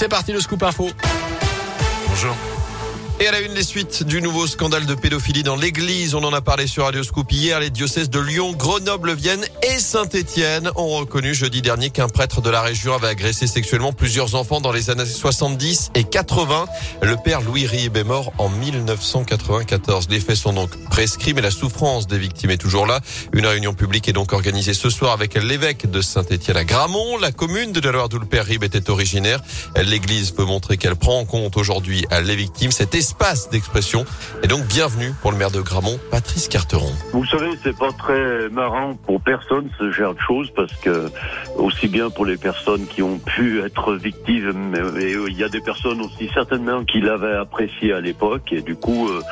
C'est parti le scoop info. Bonjour. Et à la une, les suites du nouveau scandale de pédophilie dans l'église. On en a parlé sur Radio Scoop hier. Les diocèses de Lyon, Grenoble, Vienne et Saint-Étienne ont reconnu jeudi dernier qu'un prêtre de la région avait agressé sexuellement plusieurs enfants dans les années 70 et 80. Le père Louis Rib est mort en 1994. Les faits sont donc prescrits, mais la souffrance des victimes est toujours là. Une réunion publique est donc organisée ce soir avec l'évêque de Saint-Étienne à Gramont, la commune de Delaware d'où le père Rib était originaire. L'église peut montrer qu'elle prend en compte aujourd'hui les victimes. Cet espace d'expression. Et donc bienvenue pour le maire de Gramont, Patrice Carteron. Vous savez, c'est pas très marrant pour personne ce genre de choses parce que aussi bien pour les personnes qui ont pu être victimes, mais il y a des personnes aussi certainement qui l'avaient apprécié à l'époque et du coup, euh,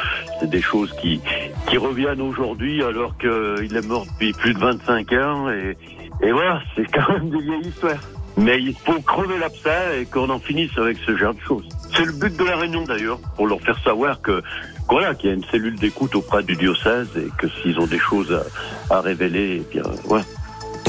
c'est des choses qui qui reviennent aujourd'hui alors qu'il est mort depuis plus de 25 ans et, et voilà, c'est quand même des vieilles histoires. Mais il faut crever l'abcès et qu'on en finisse avec ce genre de choses. C'est le but de la réunion d'ailleurs, pour leur faire savoir que voilà, qu'il y a une cellule d'écoute auprès du diocèse et que s'ils ont des choses à, révéler, eh bien voilà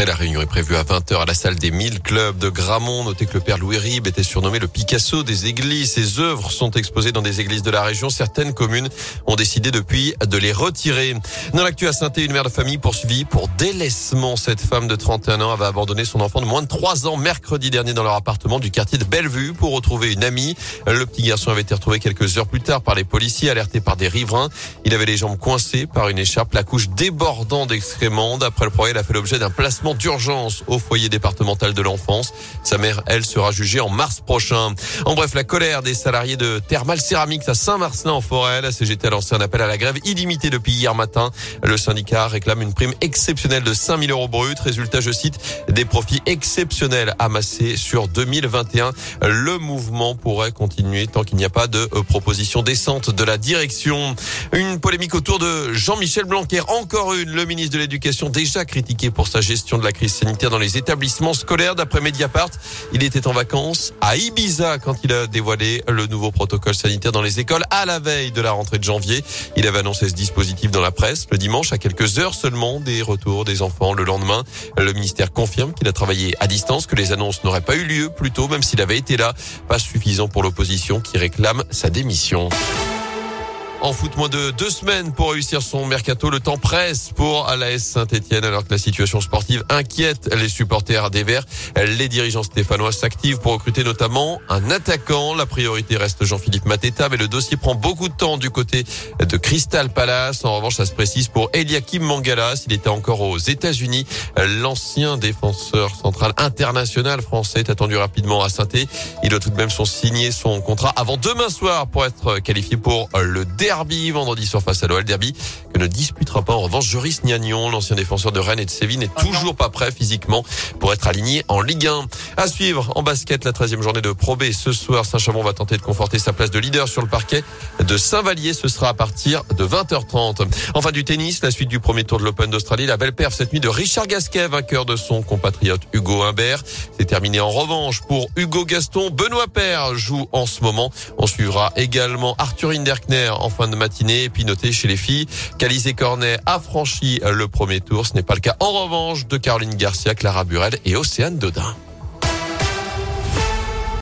la réunion est prévue à 20h à la salle des 1000 clubs de Gramont. Notez que le père Louis Rib était surnommé le Picasso des églises. Ses œuvres sont exposées dans des églises de la région. Certaines communes ont décidé depuis de les retirer. Dans l'actu à saint une mère de famille poursuivie pour délaissement. Cette femme de 31 ans avait abandonné son enfant de moins de 3 ans mercredi dernier dans leur appartement du quartier de Bellevue pour retrouver une amie. Le petit garçon avait été retrouvé quelques heures plus tard par les policiers alertés par des riverains. Il avait les jambes coincées par une écharpe, la couche débordant d'excréments. D'après le projet, il a fait l'objet d'un placement d'urgence au foyer départemental de l'enfance. Sa mère, elle, sera jugée en mars prochain. En bref, la colère des salariés de Thermal Ceramics à Saint-Marcelin en forêt. La CGT a lancé un appel à la grève illimitée depuis hier matin. Le syndicat réclame une prime exceptionnelle de 5000 euros bruts. Résultat, je cite, des profits exceptionnels amassés sur 2021. Le mouvement pourrait continuer tant qu'il n'y a pas de euh, proposition décente de la direction. Une polémique autour de Jean-Michel Blanquer. Encore une. Le ministre de l'Éducation déjà critiqué pour sa gestion de la crise sanitaire dans les établissements scolaires. D'après Mediapart, il était en vacances à Ibiza quand il a dévoilé le nouveau protocole sanitaire dans les écoles à la veille de la rentrée de janvier. Il avait annoncé ce dispositif dans la presse le dimanche à quelques heures seulement des retours des enfants le lendemain. Le ministère confirme qu'il a travaillé à distance, que les annonces n'auraient pas eu lieu plus tôt, même s'il avait été là. Pas suffisant pour l'opposition qui réclame sa démission. En foot, moins de deux semaines pour réussir son mercato. Le temps presse pour l'AS Saint-Etienne alors que la situation sportive inquiète les supporters des Verts. Les dirigeants stéphanois s'activent pour recruter notamment un attaquant. La priorité reste Jean-Philippe Mateta, mais le dossier prend beaucoup de temps du côté de Crystal Palace. En revanche, ça se précise pour Eliakim Mangalas. Il était encore aux États-Unis. L'ancien défenseur central international français est attendu rapidement à saint Il doit tout de même son signer son contrat avant demain soir pour être qualifié pour le derby vendredi soir face à l'OL. Derby que ne disputera pas en revanche Joris Niagnon, l'ancien défenseur de Rennes et de Séville, n'est toujours pas prêt physiquement pour être aligné en Ligue 1. À suivre en basket la 13e journée de Pro B. Ce soir, Saint-Chamond va tenter de conforter sa place de leader sur le parquet de Saint-Vallier. Ce sera à partir de 20h30. Enfin du tennis, la suite du premier tour de l'Open d'Australie. La belle perf cette nuit de Richard Gasquet, vainqueur de son compatriote Hugo Humbert. C'est terminé en revanche pour Hugo Gaston. Benoît Père joue en ce moment. On suivra également Arthur Hinderkner en fin de matinée. Et puis chez les filles, Calizé Cornet a franchi le premier tour. Ce n'est pas le cas en revanche de Caroline Garcia, Clara Burel et Océane Dodin.